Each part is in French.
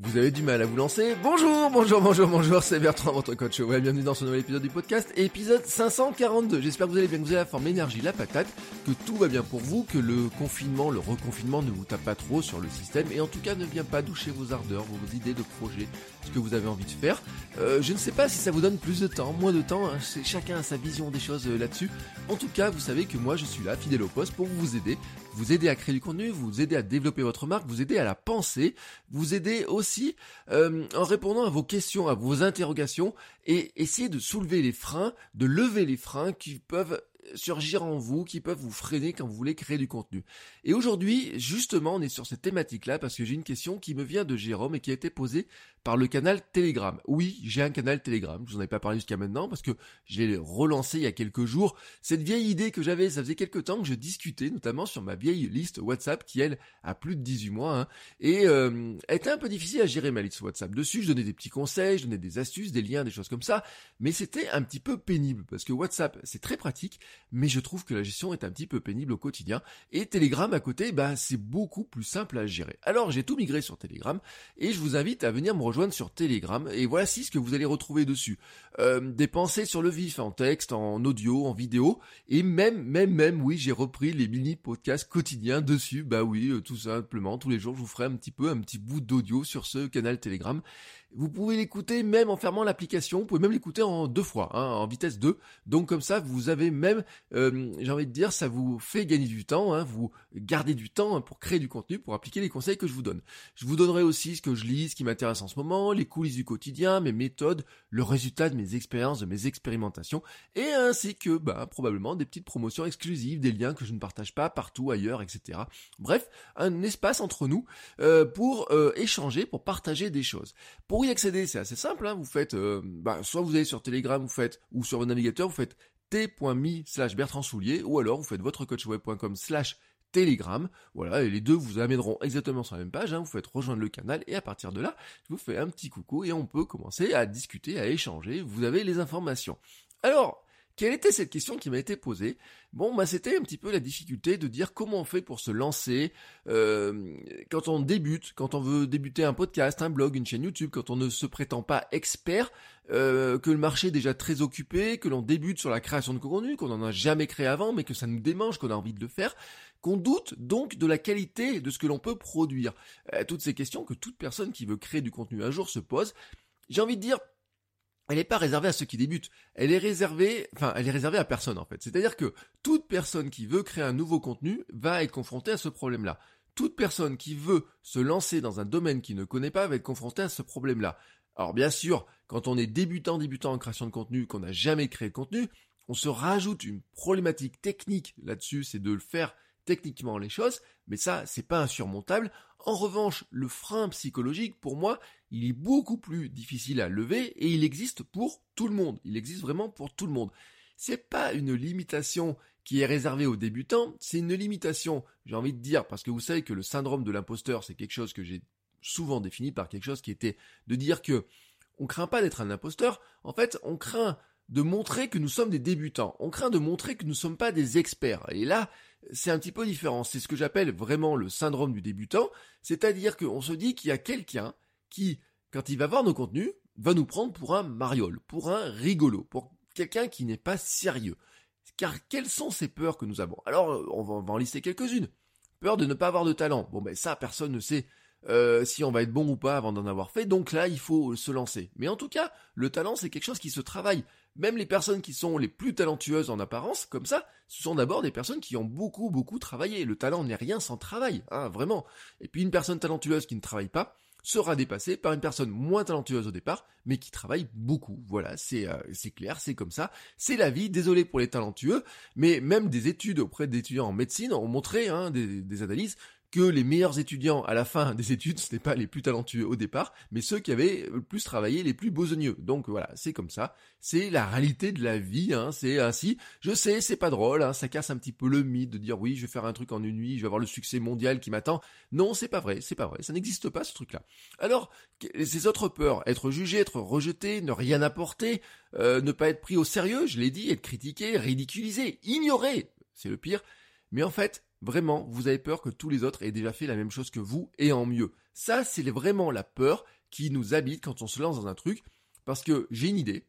Vous avez du mal à vous lancer Bonjour, bonjour, bonjour, bonjour, c'est Bertrand, votre coach web. Bienvenue dans ce nouvel épisode du podcast, épisode 542. J'espère que vous allez bien, que vous avez la forme, l'énergie, la patate, que tout va bien pour vous, que le confinement, le reconfinement ne vous tape pas trop sur le système et en tout cas ne vient pas doucher vos ardeurs, vos idées de projet, ce que vous avez envie de faire. Euh, je ne sais pas si ça vous donne plus de temps, moins de temps, hein, chacun a sa vision des choses euh, là-dessus. En tout cas, vous savez que moi je suis là, fidèle au poste, pour vous aider, vous aider à créer du contenu, vous aider à développer votre marque, vous aider à la penser, vous aider aussi euh, en répondant à vos questions, à vos interrogations et essayer de soulever les freins, de lever les freins qui peuvent surgir en vous, qui peuvent vous freiner quand vous voulez créer du contenu. Et aujourd'hui, justement, on est sur cette thématique-là parce que j'ai une question qui me vient de Jérôme et qui a été posée par le canal Telegram. Oui, j'ai un canal Telegram, je vous en avais pas parlé jusqu'à maintenant parce que j'ai relancé il y a quelques jours cette vieille idée que j'avais, ça faisait quelques temps que je discutais notamment sur ma vieille liste WhatsApp qui elle a plus de 18 mois hein, et euh, était un peu difficile à gérer ma liste WhatsApp. Dessus, je donnais des petits conseils, je donnais des astuces, des liens, des choses comme ça, mais c'était un petit peu pénible parce que WhatsApp, c'est très pratique, mais je trouve que la gestion est un petit peu pénible au quotidien. Et Telegram à côté, bah, c'est beaucoup plus simple à gérer. Alors j'ai tout migré sur Telegram et je vous invite à venir me rejoindre sur Telegram. Et voici ce que vous allez retrouver dessus. Euh, des pensées sur le vif, en texte, en audio, en vidéo. Et même, même, même, oui, j'ai repris les mini-podcasts quotidiens dessus. Bah oui, euh, tout simplement, tous les jours, je vous ferai un petit peu, un petit bout d'audio sur ce canal Telegram. Vous pouvez l'écouter même en fermant l'application, vous pouvez même l'écouter en deux fois, hein, en vitesse 2. Donc comme ça, vous avez même, euh, j'ai envie de dire, ça vous fait gagner du temps, hein, vous gardez du temps pour créer du contenu, pour appliquer les conseils que je vous donne. Je vous donnerai aussi ce que je lis, ce qui m'intéresse en ce moment, les coulisses du quotidien, mes méthodes, le résultat de mes expériences, de mes expérimentations, et ainsi que bah, probablement des petites promotions exclusives, des liens que je ne partage pas partout ailleurs, etc. Bref, un espace entre nous euh, pour euh, échanger, pour partager des choses. Y accéder, c'est assez simple. Hein. Vous faites, euh, bah, soit vous allez sur Telegram, vous faites, ou sur votre navigateur, vous faites t.me slash Bertrand Soulier, ou alors vous faites votrecoachweb.com slash Telegram. Voilà, et les deux vous amèneront exactement sur la même page. Hein. Vous faites rejoindre le canal et à partir de là, je vous fais un petit coucou et on peut commencer à discuter, à échanger. Vous avez les informations. Alors, quelle était cette question qui m'a été posée? Bon, bah c'était un petit peu la difficulté de dire comment on fait pour se lancer euh, quand on débute, quand on veut débuter un podcast, un blog, une chaîne YouTube, quand on ne se prétend pas expert, euh, que le marché est déjà très occupé, que l'on débute sur la création de contenu, qu'on n'en a jamais créé avant, mais que ça nous démange, qu'on a envie de le faire, qu'on doute donc de la qualité de ce que l'on peut produire. Euh, toutes ces questions que toute personne qui veut créer du contenu un jour se pose. J'ai envie de dire, elle n'est pas réservée à ceux qui débutent. Elle est réservée, enfin, elle est réservée à personne en fait. C'est-à-dire que toute personne qui veut créer un nouveau contenu va être confrontée à ce problème-là. Toute personne qui veut se lancer dans un domaine qu'il ne connaît pas va être confrontée à ce problème-là. Alors bien sûr, quand on est débutant, débutant en création de contenu, qu'on n'a jamais créé de contenu, on se rajoute une problématique technique là-dessus, c'est de le faire techniquement les choses, mais ça, c'est pas insurmontable. En revanche, le frein psychologique, pour moi, il est beaucoup plus difficile à lever et il existe pour tout le monde. Il existe vraiment pour tout le monde. C'est pas une limitation qui est réservée aux débutants, c'est une limitation, j'ai envie de dire, parce que vous savez que le syndrome de l'imposteur, c'est quelque chose que j'ai souvent défini par quelque chose qui était de dire que on craint pas d'être un imposteur, en fait, on craint de montrer que nous sommes des débutants. On craint de montrer que nous ne sommes pas des experts. Et là, c'est un petit peu différent. C'est ce que j'appelle vraiment le syndrome du débutant. C'est-à-dire qu'on se dit qu'il y a quelqu'un qui, quand il va voir nos contenus, va nous prendre pour un mariole, pour un rigolo, pour quelqu'un qui n'est pas sérieux. Car quelles sont ces peurs que nous avons? Alors, on va, en lister quelques-unes. Peur de ne pas avoir de talent. Bon, ben ça, personne ne sait euh, si on va être bon ou pas avant d'en avoir fait. Donc là, il faut se lancer. Mais en tout cas, le talent, c'est quelque chose qui se travaille. Même les personnes qui sont les plus talentueuses en apparence, comme ça, ce sont d'abord des personnes qui ont beaucoup, beaucoup travaillé. Le talent n'est rien sans travail, hein, vraiment. Et puis une personne talentueuse qui ne travaille pas, sera dépassée par une personne moins talentueuse au départ, mais qui travaille beaucoup. Voilà, c'est euh, clair, c'est comme ça. C'est la vie. Désolé pour les talentueux, mais même des études auprès d'étudiants en médecine ont montré, hein, des, des analyses, que les meilleurs étudiants à la fin des études, ce n'est pas les plus talentueux au départ, mais ceux qui avaient le plus travaillé, les plus besogneux. Donc voilà, c'est comme ça. C'est la réalité de la vie, hein. c'est ainsi. Je sais, c'est pas drôle, hein. ça casse un petit peu le mythe de dire oui, je vais faire un truc en une nuit, je vais avoir le succès mondial qui m'attend. Non, c'est pas vrai, c'est pas vrai, ça n'existe pas ce truc-là. Alors, ces autres peurs, être jugé, être rejeté, ne rien apporter, euh, ne pas être pris au sérieux, je l'ai dit, être critiqué, ridiculisé, ignoré, c'est le pire. Mais en fait, Vraiment, vous avez peur que tous les autres aient déjà fait la même chose que vous et en mieux. Ça, c'est vraiment la peur qui nous habite quand on se lance dans un truc. Parce que j'ai une idée.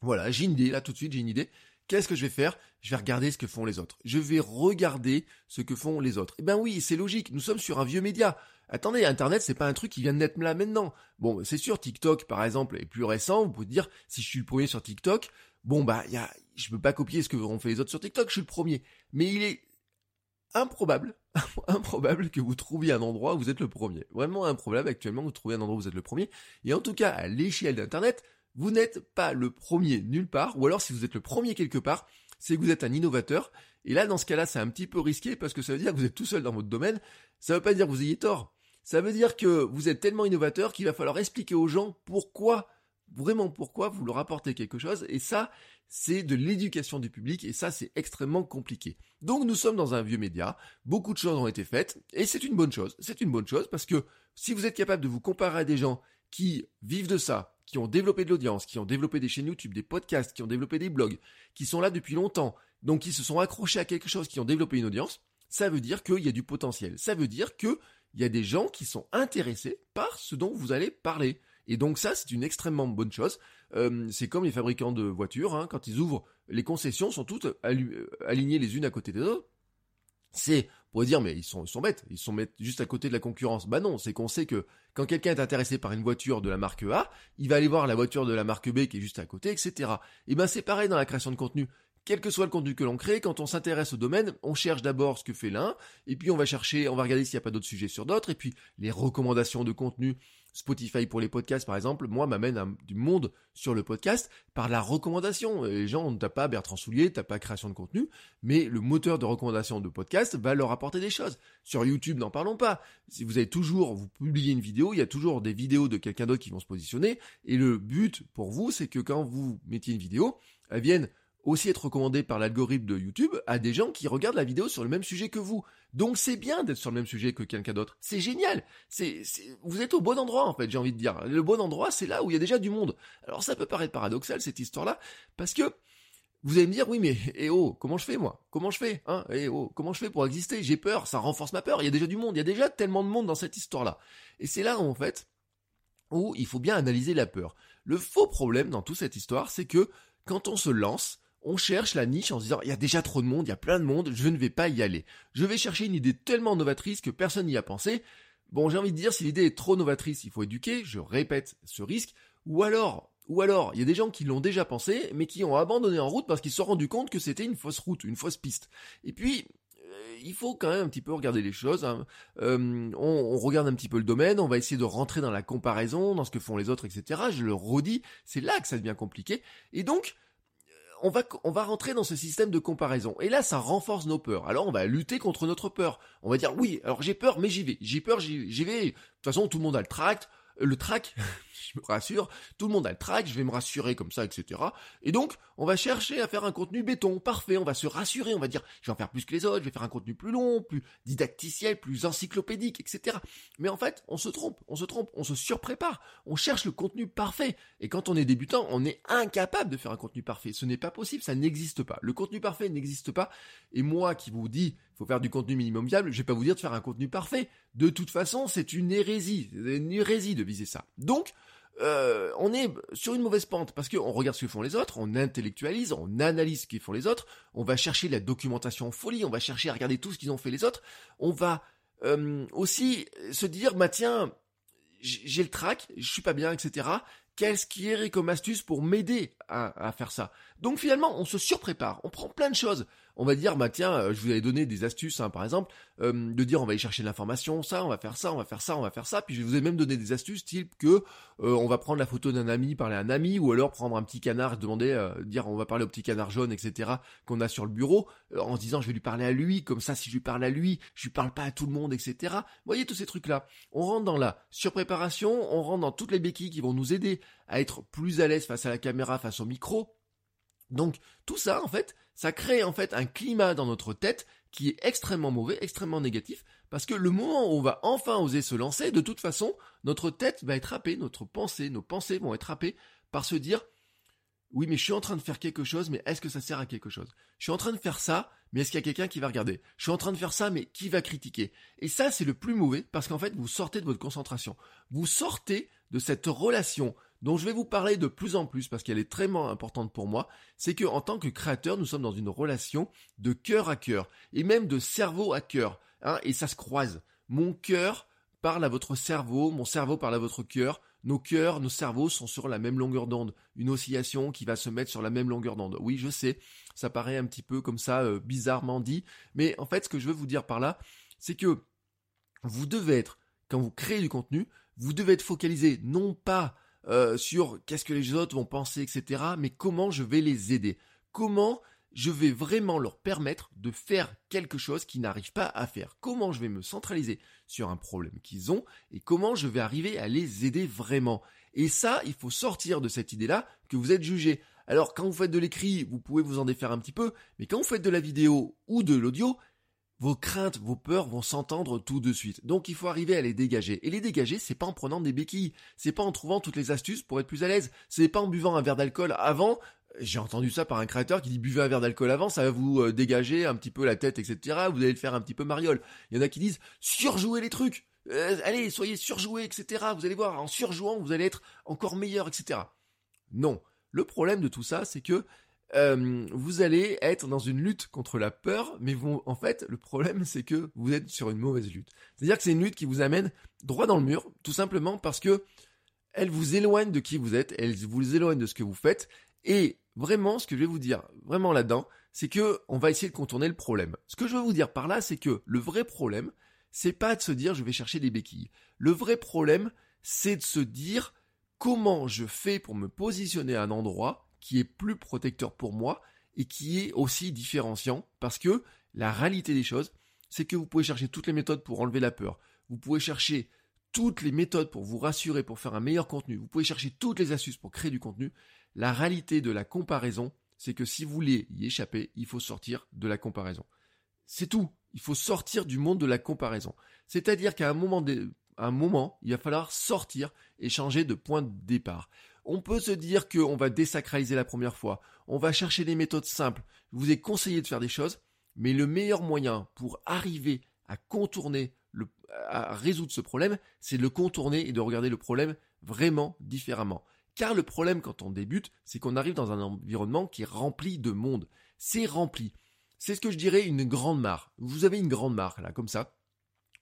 Voilà, j'ai une idée, là tout de suite, j'ai une idée. Qu'est-ce que je vais faire? Je vais regarder ce que font les autres. Je vais regarder ce que font les autres. Eh ben oui, c'est logique, nous sommes sur un vieux média. Attendez, Internet, c'est pas un truc qui vient de naître là maintenant. Bon, c'est sûr, TikTok, par exemple, est plus récent. Vous pouvez dire, si je suis le premier sur TikTok, bon bah, y a, je peux pas copier ce que ont fait les autres sur TikTok, je suis le premier. Mais il est improbable, improbable que vous trouviez un endroit où vous êtes le premier. Vraiment improbable actuellement que vous trouviez un endroit où vous êtes le premier. Et en tout cas, à l'échelle d'Internet, vous n'êtes pas le premier nulle part, ou alors si vous êtes le premier quelque part, c'est que vous êtes un innovateur. Et là, dans ce cas-là, c'est un petit peu risqué parce que ça veut dire que vous êtes tout seul dans votre domaine. Ça veut pas dire que vous ayez tort. Ça veut dire que vous êtes tellement innovateur qu'il va falloir expliquer aux gens pourquoi vraiment pourquoi vous leur apportez quelque chose, et ça, c'est de l'éducation du public, et ça, c'est extrêmement compliqué. Donc nous sommes dans un vieux média, beaucoup de choses ont été faites, et c'est une bonne chose, c'est une bonne chose, parce que si vous êtes capable de vous comparer à des gens qui vivent de ça, qui ont développé de l'audience, qui ont développé des chaînes YouTube, des podcasts, qui ont développé des blogs, qui sont là depuis longtemps, donc qui se sont accrochés à quelque chose, qui ont développé une audience, ça veut dire qu'il y a du potentiel. Ça veut dire qu'il y a des gens qui sont intéressés par ce dont vous allez parler. Et donc ça, c'est une extrêmement bonne chose. Euh, c'est comme les fabricants de voitures, hein, quand ils ouvrent, les concessions sont toutes alignées les unes à côté des autres. C'est pour dire mais ils sont, ils sont bêtes, ils sont juste à côté de la concurrence. Bah non, c'est qu'on sait que quand quelqu'un est intéressé par une voiture de la marque A, il va aller voir la voiture de la marque B qui est juste à côté, etc. Et ben c'est pareil dans la création de contenu quel que soit le contenu que l'on crée, quand on s'intéresse au domaine, on cherche d'abord ce que fait l'un, et puis on va chercher, on va regarder s'il n'y a pas d'autres sujets sur d'autres, et puis les recommandations de contenu, Spotify pour les podcasts par exemple, moi m'amène du monde sur le podcast par la recommandation. Les gens, t'as pas Bertrand Soulier, t'as pas création de contenu, mais le moteur de recommandation de podcast va leur apporter des choses. Sur YouTube, n'en parlons pas. Si vous avez toujours, vous publiez une vidéo, il y a toujours des vidéos de quelqu'un d'autre qui vont se positionner, et le but pour vous, c'est que quand vous mettiez une vidéo, elle vienne aussi être recommandé par l'algorithme de YouTube à des gens qui regardent la vidéo sur le même sujet que vous. Donc c'est bien d'être sur le même sujet que quelqu'un d'autre. C'est génial. Vous êtes au bon endroit en fait, j'ai envie de dire. Le bon endroit, c'est là où il y a déjà du monde. Alors ça peut paraître paradoxal cette histoire-là, parce que vous allez me dire oui mais eh oh comment je fais moi? Comment je fais hein? Eh oh comment je fais pour exister? J'ai peur, ça renforce ma peur. Il y a déjà du monde, il y a déjà tellement de monde dans cette histoire-là. Et c'est là en fait où il faut bien analyser la peur. Le faux problème dans toute cette histoire, c'est que quand on se lance, on cherche la niche en se disant il y a déjà trop de monde, il y a plein de monde, je ne vais pas y aller. Je vais chercher une idée tellement novatrice que personne n'y a pensé. Bon, j'ai envie de dire si l'idée est trop novatrice, il faut éduquer, je répète ce risque, ou alors ou alors, il y a des gens qui l'ont déjà pensé, mais qui ont abandonné en route parce qu'ils se sont rendus compte que c'était une fausse route, une fausse piste. Et puis, euh, il faut quand même un petit peu regarder les choses. Hein. Euh, on, on, regarde un petit peu le domaine, on va essayer de rentrer dans la comparaison, dans ce que font les autres, etc. Je le redis, c'est là que ça devient compliqué. Et donc, on va, on va rentrer dans ce système de comparaison. Et là, ça renforce nos peurs. Alors, on va lutter contre notre peur. On va dire, oui, alors j'ai peur, mais j'y vais. J'ai peur, j'y vais. De toute façon, tout le monde a le tract. Le track, je me rassure, tout le monde a le track, je vais me rassurer comme ça, etc. Et donc, on va chercher à faire un contenu béton, parfait, on va se rassurer, on va dire, je vais en faire plus que les autres, je vais faire un contenu plus long, plus didacticiel, plus encyclopédique, etc. Mais en fait, on se trompe, on se trompe, on se surprépare, on cherche le contenu parfait. Et quand on est débutant, on est incapable de faire un contenu parfait. Ce n'est pas possible, ça n'existe pas. Le contenu parfait n'existe pas. Et moi qui vous dis, faut faire du contenu minimum viable, je vais pas vous dire de faire un contenu parfait. De toute façon, c'est une hérésie, une hérésie de viser ça. Donc, euh, on est sur une mauvaise pente parce qu'on regarde ce que font les autres, on intellectualise, on analyse ce qu'ils font les autres, on va chercher la documentation en folie, on va chercher à regarder tout ce qu'ils ont fait les autres, on va euh, aussi se dire bah tiens j'ai le trac, je suis pas bien, etc. Qu'est-ce qui irait comme pour m'aider à, faire ça? Donc finalement, on se surprépare, on prend plein de choses. On va dire, bah tiens, euh, je vous avais donné des astuces, hein, par exemple, euh, de dire on va aller chercher de l'information, ça, on va faire ça, on va faire ça, on va faire ça. Puis je vous ai même donné des astuces type que on va prendre la photo d'un ami, parler à un ami, ou alors prendre un petit canard, demander, dire on va parler au petit canard jaune, etc. qu'on a sur le bureau, en se disant je vais lui parler à lui, comme ça si je lui parle à lui, je lui parle pas à tout le monde, etc. Vous voyez tous ces trucs-là. On rentre dans la surpréparation, on rentre dans toutes les béquilles qui vont nous aider à être plus à l'aise face à la caméra, face au micro. Donc tout ça, en fait, ça crée en fait un climat dans notre tête qui est extrêmement mauvais, extrêmement négatif, parce que le moment où on va enfin oser se lancer, de toute façon, notre tête va être happée, notre pensée, nos pensées vont être happées par se dire oui, mais je suis en train de faire quelque chose, mais est-ce que ça sert à quelque chose? Je suis en train de faire ça, mais est-ce qu'il y a quelqu'un qui va regarder? Je suis en train de faire ça, mais qui va critiquer? Et ça, c'est le plus mauvais, parce qu'en fait, vous sortez de votre concentration. Vous sortez de cette relation dont je vais vous parler de plus en plus, parce qu'elle est très importante pour moi, c'est que en tant que créateur, nous sommes dans une relation de cœur à cœur, et même de cerveau à cœur, hein, et ça se croise. Mon cœur parle à votre cerveau, mon cerveau parle à votre cœur, nos cœurs, nos cerveaux sont sur la même longueur d'onde, une oscillation qui va se mettre sur la même longueur d'onde. Oui, je sais, ça paraît un petit peu comme ça, euh, bizarrement dit, mais en fait, ce que je veux vous dire par là, c'est que vous devez être, quand vous créez du contenu, vous devez être focalisé non pas euh, sur qu'est-ce que les autres vont penser, etc., mais comment je vais les aider? Comment je vais vraiment leur permettre de faire quelque chose qu'ils n'arrivent pas à faire? Comment je vais me centraliser sur un problème qu'ils ont et comment je vais arriver à les aider vraiment? Et ça, il faut sortir de cette idée-là que vous êtes jugé. Alors quand vous faites de l'écrit, vous pouvez vous en défaire un petit peu, mais quand vous faites de la vidéo ou de l'audio, vos craintes, vos peurs vont s'entendre tout de suite. Donc il faut arriver à les dégager. Et les dégager, c'est pas en prenant des béquilles, c'est pas en trouvant toutes les astuces pour être plus à l'aise, c'est pas en buvant un verre d'alcool avant j'ai entendu ça par un créateur qui dit buvez un verre d'alcool avant, ça va vous euh, dégager un petit peu la tête, etc. Vous allez le faire un petit peu mariole. Il y en a qui disent surjouez les trucs. Euh, allez, soyez surjoués, etc. Vous allez voir, en surjouant, vous allez être encore meilleur, etc. Non. Le problème de tout ça, c'est que euh, vous allez être dans une lutte contre la peur, mais en fait, le problème, c'est que vous êtes sur une mauvaise lutte. C'est-à-dire que c'est une lutte qui vous amène droit dans le mur, tout simplement parce que elle vous éloigne de qui vous êtes, elle vous éloigne de ce que vous faites, et vraiment, ce que je vais vous dire, vraiment là-dedans, c'est que on va essayer de contourner le problème. Ce que je veux vous dire par là, c'est que le vrai problème, c'est pas de se dire je vais chercher des béquilles. Le vrai problème, c'est de se dire comment je fais pour me positionner à un endroit qui est plus protecteur pour moi et qui est aussi différenciant parce que la réalité des choses, c'est que vous pouvez chercher toutes les méthodes pour enlever la peur. Vous pouvez chercher toutes les méthodes pour vous rassurer, pour faire un meilleur contenu. Vous pouvez chercher toutes les astuces pour créer du contenu. La réalité de la comparaison, c'est que si vous voulez y échapper, il faut sortir de la comparaison. C'est tout. Il faut sortir du monde de la comparaison. C'est-à-dire qu'à un moment, il va falloir sortir et changer de point de départ. On peut se dire qu'on va désacraliser la première fois. On va chercher des méthodes simples. Je vous ai conseillé de faire des choses, mais le meilleur moyen pour arriver à contourner, à résoudre ce problème, c'est de le contourner et de regarder le problème vraiment différemment. Car le problème quand on débute, c'est qu'on arrive dans un environnement qui est rempli de monde. C'est rempli. C'est ce que je dirais une grande mare. Vous avez une grande mare, là, comme ça.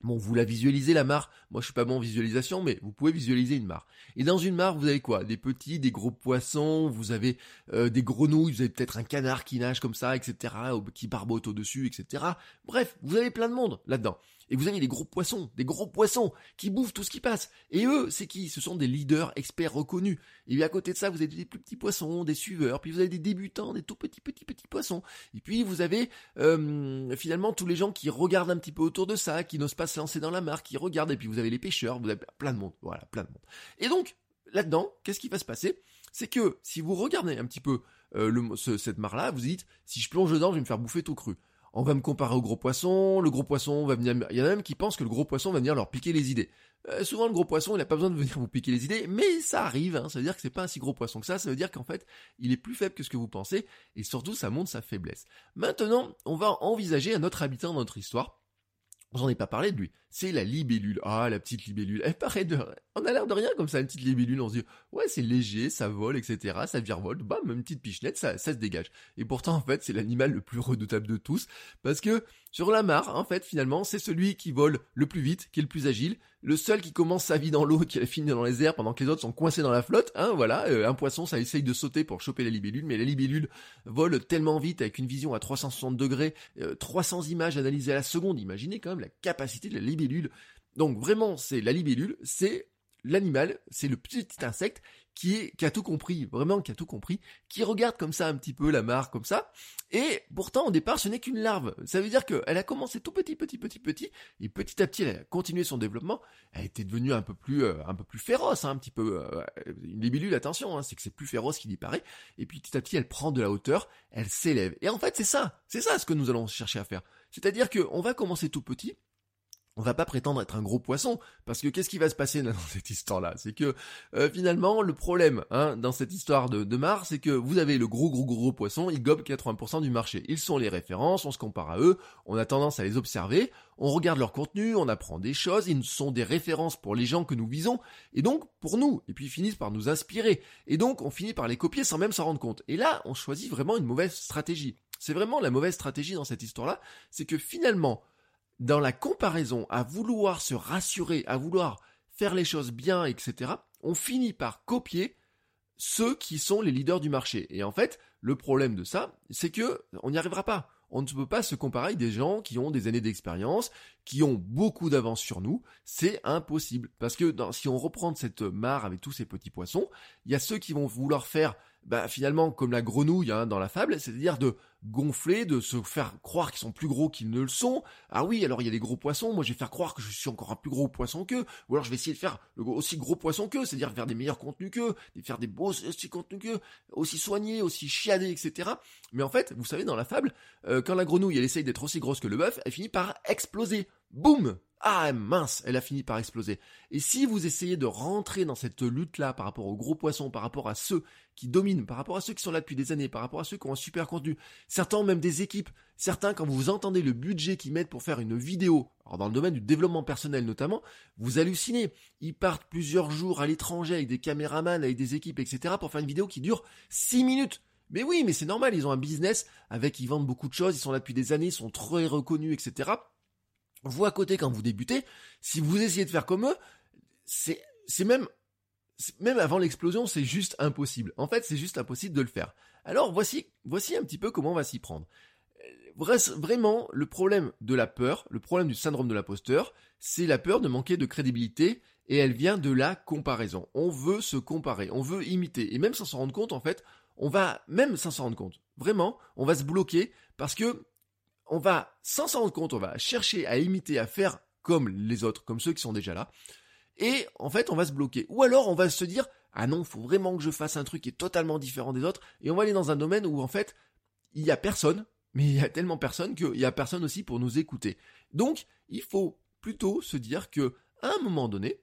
Bon, vous la visualisez la mare. Moi, je suis pas bon en visualisation, mais vous pouvez visualiser une mare. Et dans une mare, vous avez quoi? Des petits, des gros poissons. Vous avez euh, des grenouilles. Vous avez peut-être un canard qui nage comme ça, etc. Qui barbote au dessus, etc. Bref, vous avez plein de monde là-dedans. Et vous avez des gros poissons, des gros poissons qui bouffent tout ce qui passe. Et eux, c'est qui? Ce sont des leaders experts reconnus. Et à côté de ça, vous avez des plus petits poissons, des suiveurs, puis vous avez des débutants, des tout petits petits petits poissons. Et puis vous avez euh, finalement tous les gens qui regardent un petit peu autour de ça, qui n'osent pas se lancer dans la mare, qui regardent. Et puis vous avez les pêcheurs, vous avez plein de monde. Voilà, plein de monde. Et donc là-dedans, qu'est-ce qui va se passer? C'est que si vous regardez un petit peu euh, cette mare-là, vous dites si je plonge dedans, je vais me faire bouffer tout cru on va me comparer au gros poisson, le gros poisson va venir... Il y en a même qui pensent que le gros poisson va venir leur piquer les idées. Euh, souvent le gros poisson, il n'a pas besoin de venir vous piquer les idées, mais ça arrive, hein. ça veut dire que c'est pas un si gros poisson que ça, ça veut dire qu'en fait, il est plus faible que ce que vous pensez, et surtout ça montre sa faiblesse. Maintenant, on va envisager un autre habitant dans notre histoire, vous n'en ai pas parlé de lui, c'est la libellule. Ah, la petite libellule. Elle paraît de... On a l'air de rien comme ça, une petite libellule. On se dit, ouais, c'est léger, ça vole, etc. Ça virevolte. Bam, une petite pichenette, ça, ça se dégage. Et pourtant, en fait, c'est l'animal le plus redoutable de tous. Parce que sur la mare, en fait, finalement, c'est celui qui vole le plus vite, qui est le plus agile. Le seul qui commence sa vie dans l'eau, qui a fini dans les airs pendant que les autres sont coincés dans la flotte. Hein, voilà, euh, un poisson, ça essaye de sauter pour choper la libellule, mais la libellule vole tellement vite avec une vision à 360 degrés, 300 euh, images analysées à la seconde. Imaginez quand même la capacité de la libellule. Donc vraiment, c'est la libellule, c'est l'animal, c'est le petit insecte qui est, qui a tout compris, vraiment qui a tout compris, qui regarde comme ça un petit peu la mare comme ça, et pourtant au départ ce n'est qu'une larve. Ça veut dire qu'elle a commencé tout petit, petit, petit, petit, et petit à petit elle a continué son développement. Elle était devenue un peu plus, euh, un peu plus féroce, hein, un petit peu. Euh, une libellule, attention, hein, c'est que c'est plus féroce qu'il y paraît. Et puis petit à petit elle prend de la hauteur, elle s'élève. Et en fait c'est ça, c'est ça ce que nous allons chercher à faire. C'est-à-dire qu'on va commencer tout petit, on va pas prétendre être un gros poisson, parce que qu'est-ce qui va se passer dans cette histoire-là? C'est que euh, finalement, le problème hein, dans cette histoire de, de Mars, c'est que vous avez le gros gros gros poisson, il gobe 80% du marché. Ils sont les références, on se compare à eux, on a tendance à les observer, on regarde leur contenu, on apprend des choses, ils sont des références pour les gens que nous visons, et donc pour nous, et puis ils finissent par nous inspirer, et donc on finit par les copier sans même s'en rendre compte. Et là, on choisit vraiment une mauvaise stratégie. C'est vraiment la mauvaise stratégie dans cette histoire-là, c'est que finalement, dans la comparaison, à vouloir se rassurer, à vouloir faire les choses bien, etc., on finit par copier ceux qui sont les leaders du marché. Et en fait, le problème de ça, c'est que on n'y arrivera pas. On ne peut pas se comparer avec des gens qui ont des années d'expérience, qui ont beaucoup d'avance sur nous. C'est impossible. Parce que si on reprend cette mare avec tous ces petits poissons, il y a ceux qui vont vouloir faire bah, finalement comme la grenouille hein, dans la fable, c'est-à-dire de gonfler, de se faire croire qu'ils sont plus gros qu'ils ne le sont. Ah oui, alors il y a des gros poissons, moi je vais faire croire que je suis encore un plus gros poisson qu'eux, ou alors je vais essayer de faire aussi gros poisson qu'eux, c'est-à-dire faire des meilleurs contenus qu'eux, faire des beaux aussi contenus qu'eux, aussi soignés, aussi chiadés, etc. Mais en fait, vous savez, dans la fable, euh, quand la grenouille elle essaye d'être aussi grosse que le bœuf, elle finit par exploser. Boum ah mince, elle a fini par exploser. Et si vous essayez de rentrer dans cette lutte-là par rapport aux gros poissons, par rapport à ceux qui dominent, par rapport à ceux qui sont là depuis des années, par rapport à ceux qui ont un super contenu, certains même des équipes, certains quand vous entendez le budget qu'ils mettent pour faire une vidéo, alors dans le domaine du développement personnel notamment, vous hallucinez. Ils partent plusieurs jours à l'étranger avec des caméramans, avec des équipes, etc. pour faire une vidéo qui dure 6 minutes. Mais oui, mais c'est normal, ils ont un business avec, ils vendent beaucoup de choses, ils sont là depuis des années, ils sont très reconnus, etc. Vous à côté quand vous débutez, si vous essayez de faire comme eux, c'est c'est même même avant l'explosion, c'est juste impossible. En fait, c'est juste impossible de le faire. Alors voici voici un petit peu comment on va s'y prendre. Vraiment, le problème de la peur, le problème du syndrome de l'imposteur, c'est la peur de manquer de crédibilité et elle vient de la comparaison. On veut se comparer, on veut imiter et même sans s'en rendre compte, en fait, on va même sans s'en rendre compte. Vraiment, on va se bloquer parce que on va, sans s'en rendre compte, on va chercher à imiter, à faire comme les autres, comme ceux qui sont déjà là. Et en fait, on va se bloquer. Ou alors, on va se dire, ah non, faut vraiment que je fasse un truc qui est totalement différent des autres. Et on va aller dans un domaine où en fait, il y a personne, mais il y a tellement personne qu'il y a personne aussi pour nous écouter. Donc, il faut plutôt se dire que, à un moment donné,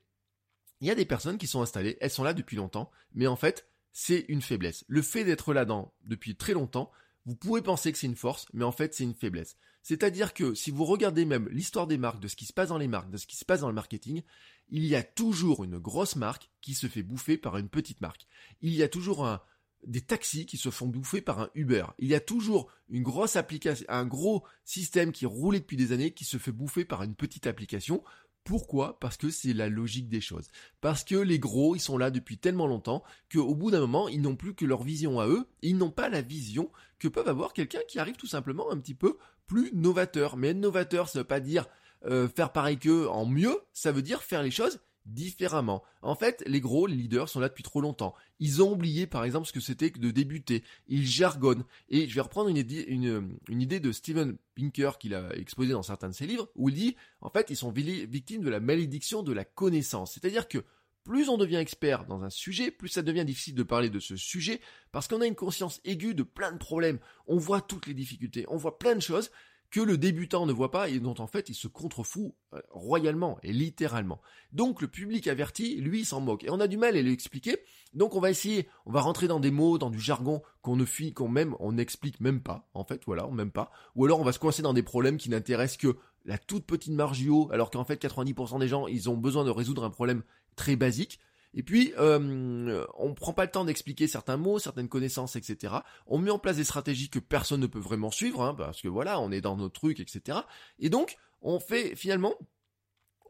il y a des personnes qui sont installées, elles sont là depuis longtemps, mais en fait, c'est une faiblesse. Le fait d'être là-dedans depuis très longtemps, vous pouvez penser que c'est une force, mais en fait c'est une faiblesse. C'est-à-dire que si vous regardez même l'histoire des marques, de ce qui se passe dans les marques, de ce qui se passe dans le marketing, il y a toujours une grosse marque qui se fait bouffer par une petite marque. Il y a toujours des taxis qui se font bouffer par un Uber. Il y a toujours une grosse application, un gros système qui roulait depuis des années qui se fait bouffer par une petite application pourquoi? Parce que c'est la logique des choses. Parce que les gros, ils sont là depuis tellement longtemps qu'au bout d'un moment, ils n'ont plus que leur vision à eux, ils n'ont pas la vision que peuvent avoir quelqu'un qui arrive tout simplement un petit peu plus novateur. Mais être novateur, ça veut pas dire euh, faire pareil qu'eux en mieux, ça veut dire faire les choses différemment. En fait, les gros, leaders sont là depuis trop longtemps. Ils ont oublié, par exemple, ce que c'était que de débuter. Ils jargonnent. Et je vais reprendre une idée, une, idée de Steven Pinker qu'il a exposé dans certains de ses livres, où il dit, en fait, ils sont victimes de la malédiction de la connaissance. C'est-à-dire que plus on devient expert dans un sujet, plus ça devient difficile de parler de ce sujet, parce qu'on a une conscience aiguë de plein de problèmes. On voit toutes les difficultés, on voit plein de choses, que le débutant ne voit pas et dont en fait il se contrefout euh, royalement et littéralement. Donc le public averti, lui, s'en moque. Et on a du mal à lui expliquer. Donc on va essayer, on va rentrer dans des mots, dans du jargon qu'on ne fit, qu'on même, on n'explique même pas. En fait, voilà, on même pas. Ou alors on va se coincer dans des problèmes qui n'intéressent que la toute petite marge du haut, alors qu'en fait 90% des gens, ils ont besoin de résoudre un problème très basique. Et puis, euh, on prend pas le temps d'expliquer certains mots, certaines connaissances, etc. On met en place des stratégies que personne ne peut vraiment suivre, hein, parce que voilà, on est dans nos trucs, etc. Et donc, on fait finalement,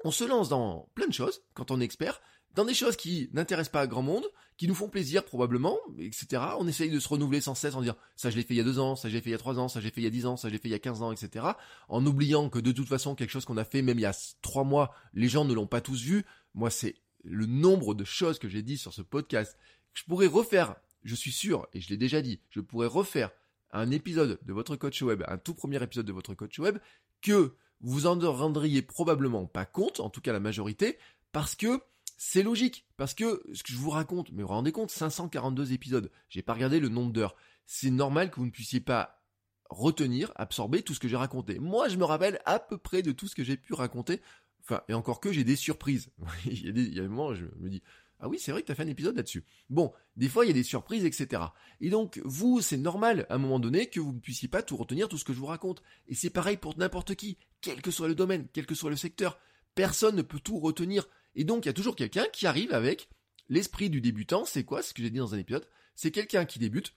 on se lance dans plein de choses quand on est expert, dans des choses qui n'intéressent pas grand monde, qui nous font plaisir probablement, etc. On essaye de se renouveler sans cesse en disant ça je l'ai fait il y a deux ans, ça je l'ai fait il y a trois ans, ça je l'ai fait il y a dix ans, ça je l'ai fait il y a quinze ans, etc. En oubliant que de toute façon quelque chose qu'on a fait même il y a trois mois, les gens ne l'ont pas tous vu. Moi c'est le nombre de choses que j'ai dit sur ce podcast je pourrais refaire. Je suis sûr, et je l'ai déjà dit, je pourrais refaire un épisode de votre coach web, un tout premier épisode de votre coach web, que vous en rendriez probablement pas compte, en tout cas la majorité, parce que c'est logique, parce que ce que je vous raconte, mais vous vous rendez compte, 542 épisodes, j'ai pas regardé le nombre d'heures. C'est normal que vous ne puissiez pas retenir, absorber tout ce que j'ai raconté. Moi, je me rappelle à peu près de tout ce que j'ai pu raconter. Et encore que j'ai des surprises. il, y a des, il y je me dis, ah oui, c'est vrai que tu as fait un épisode là-dessus. Bon, des fois, il y a des surprises, etc. Et donc, vous, c'est normal, à un moment donné, que vous ne puissiez pas tout retenir, tout ce que je vous raconte. Et c'est pareil pour n'importe qui, quel que soit le domaine, quel que soit le secteur. Personne ne peut tout retenir. Et donc, il y a toujours quelqu'un qui arrive avec l'esprit du débutant. C'est quoi ce que j'ai dit dans un épisode? C'est quelqu'un qui débute.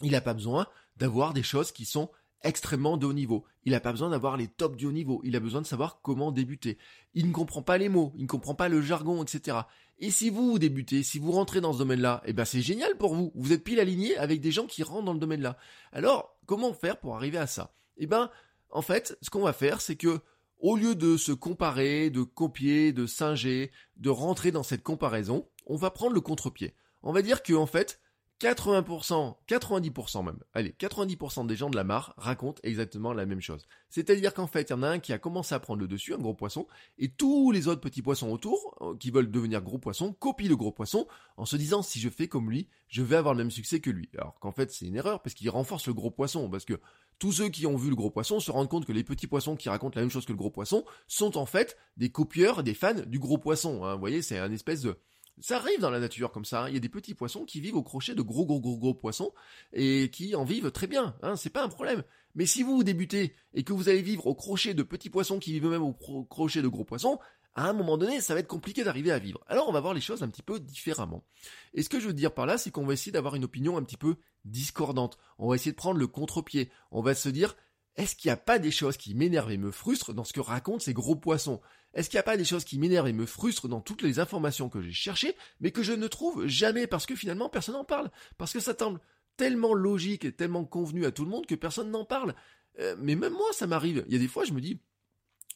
Il n'a pas besoin d'avoir des choses qui sont extrêmement de haut niveau. Il n'a pas besoin d'avoir les tops du haut niveau. Il a besoin de savoir comment débuter. Il ne comprend pas les mots, il ne comprend pas le jargon, etc. Et si vous débutez, si vous rentrez dans ce domaine-là, eh ben c'est génial pour vous. Vous êtes pile aligné avec des gens qui rentrent dans le domaine-là. Alors, comment faire pour arriver à ça? Eh ben, en fait, ce qu'on va faire, c'est que au lieu de se comparer, de copier, de singer, de rentrer dans cette comparaison, on va prendre le contre-pied. On va dire que en fait, 80%, 90% même, allez, 90% des gens de la mare racontent exactement la même chose. C'est-à-dire qu'en fait, il y en a un qui a commencé à prendre le dessus, un gros poisson, et tous les autres petits poissons autour, euh, qui veulent devenir gros poissons, copient le gros poisson, en se disant, si je fais comme lui, je vais avoir le même succès que lui. Alors qu'en fait, c'est une erreur, parce qu'il renforce le gros poisson, parce que tous ceux qui ont vu le gros poisson se rendent compte que les petits poissons qui racontent la même chose que le gros poisson sont en fait des copieurs, des fans du gros poisson. Hein. Vous voyez, c'est un espèce de ça arrive dans la nature comme ça. Hein. Il y a des petits poissons qui vivent au crochet de gros gros gros gros poissons et qui en vivent très bien. Hein, c'est pas un problème. Mais si vous débutez et que vous allez vivre au crochet de petits poissons qui vivent même au crochet de gros poissons, à un moment donné, ça va être compliqué d'arriver à vivre. Alors on va voir les choses un petit peu différemment. Et ce que je veux dire par là, c'est qu'on va essayer d'avoir une opinion un petit peu discordante. On va essayer de prendre le contre-pied. On va se dire, est-ce qu'il n'y a pas des choses qui m'énervent et me frustrent dans ce que racontent ces gros poissons? Est-ce qu'il n'y a pas des choses qui m'énervent et me frustrent dans toutes les informations que j'ai cherchées, mais que je ne trouve jamais parce que finalement personne n'en parle? Parce que ça semble tellement logique et tellement convenu à tout le monde que personne n'en parle. Euh, mais même moi, ça m'arrive. Il y a des fois, je me dis,